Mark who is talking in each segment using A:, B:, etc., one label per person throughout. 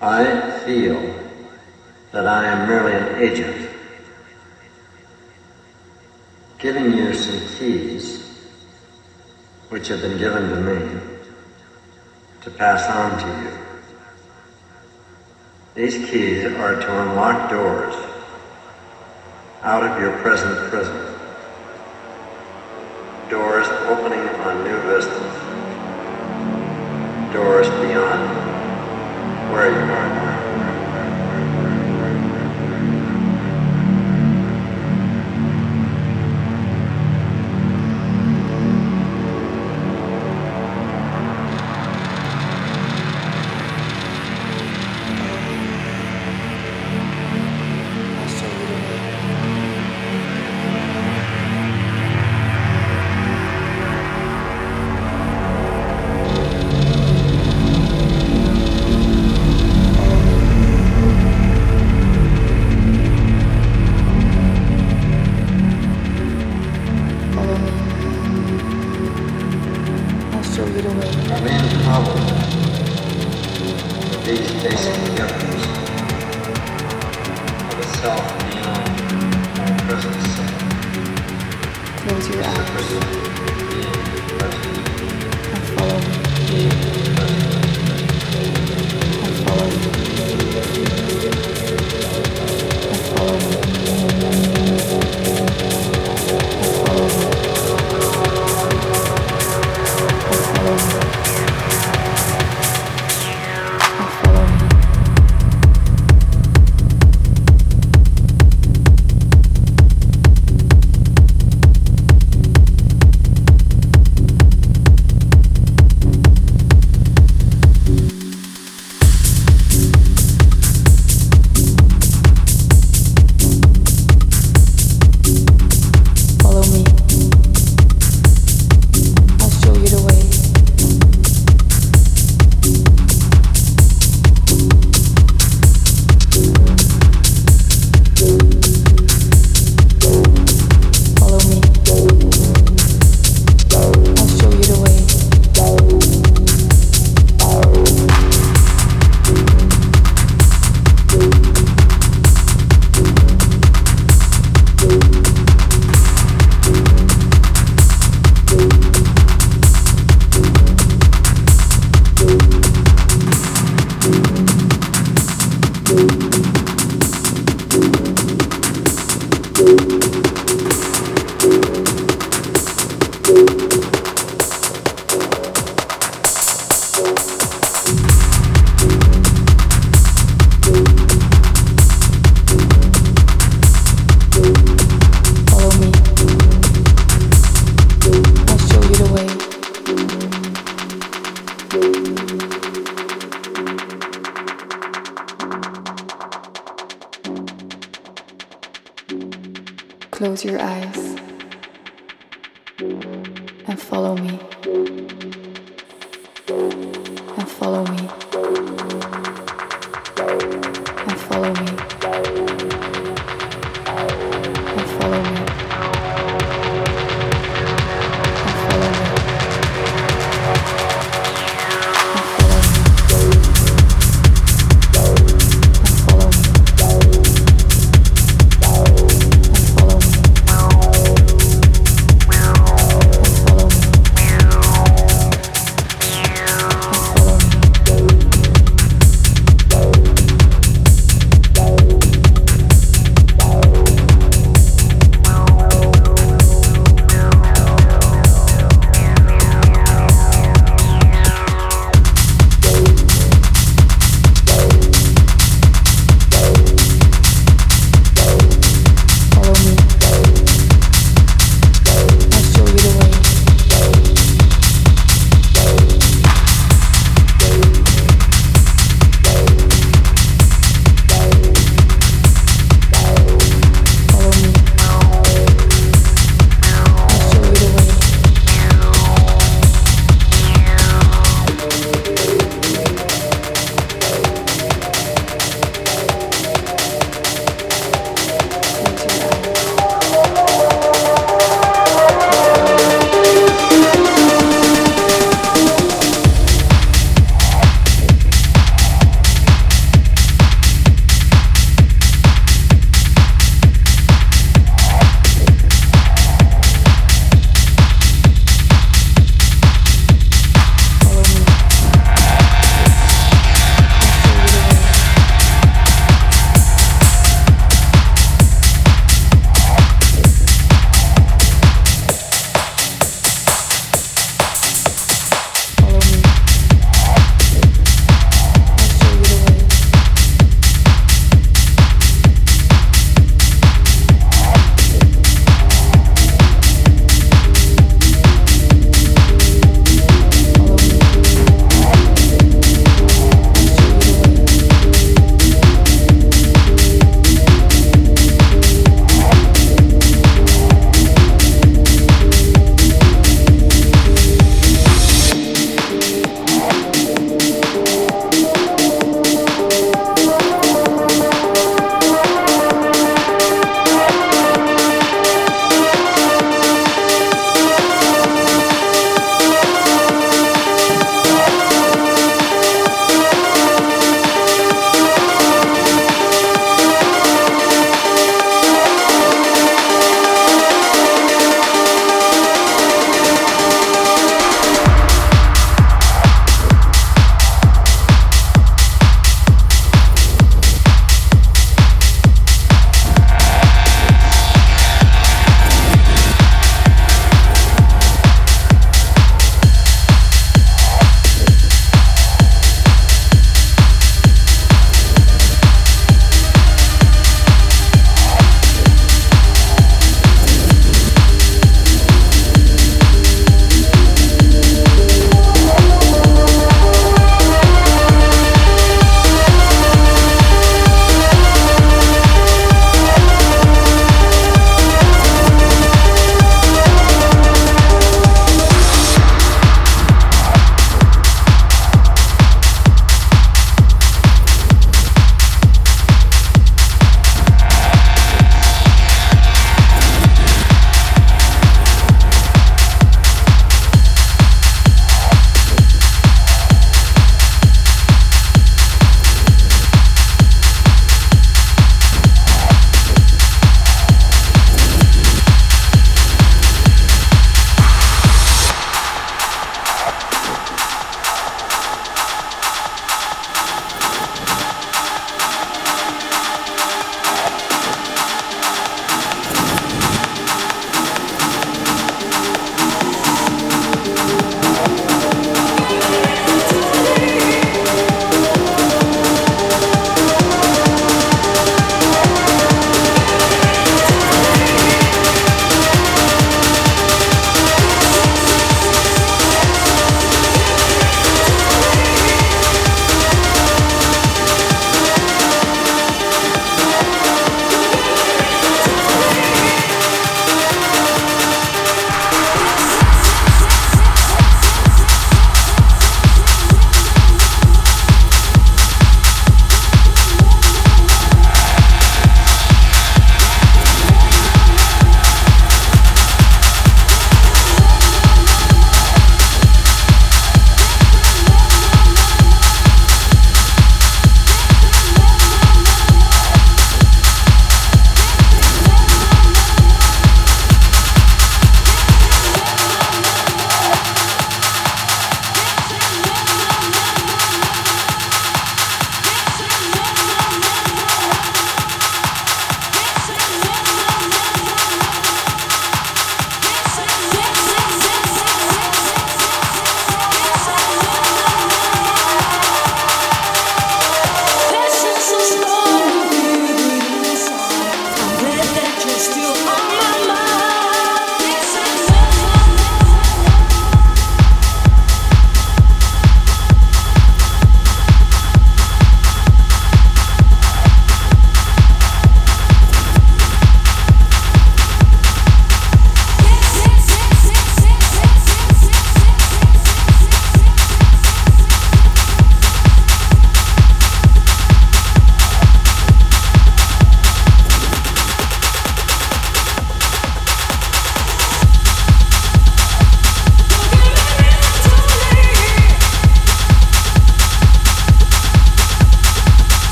A: I feel that I am merely an agent, giving you some keys which have been given to me to pass on to you. These keys are to unlock doors out of your present prison. Doors opening on new vistas. Doors beyond. Where. you are.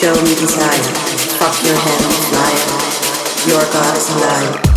B: Show me
C: desire. Fuck your hand, liar. Your God is a liar.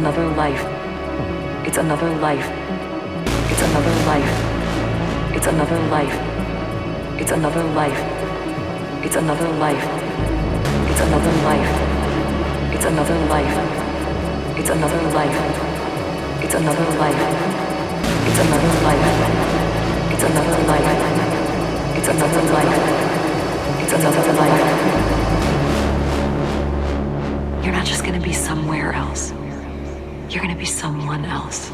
D: another life. It's another life. It's another life. It's another life. It's another life. It's another life. It's another life. It's another life. It's another life. It's another life. It's another life. It's another life. It's another life. It's another life. You're not just gonna be somewhere else. You're gonna be someone else.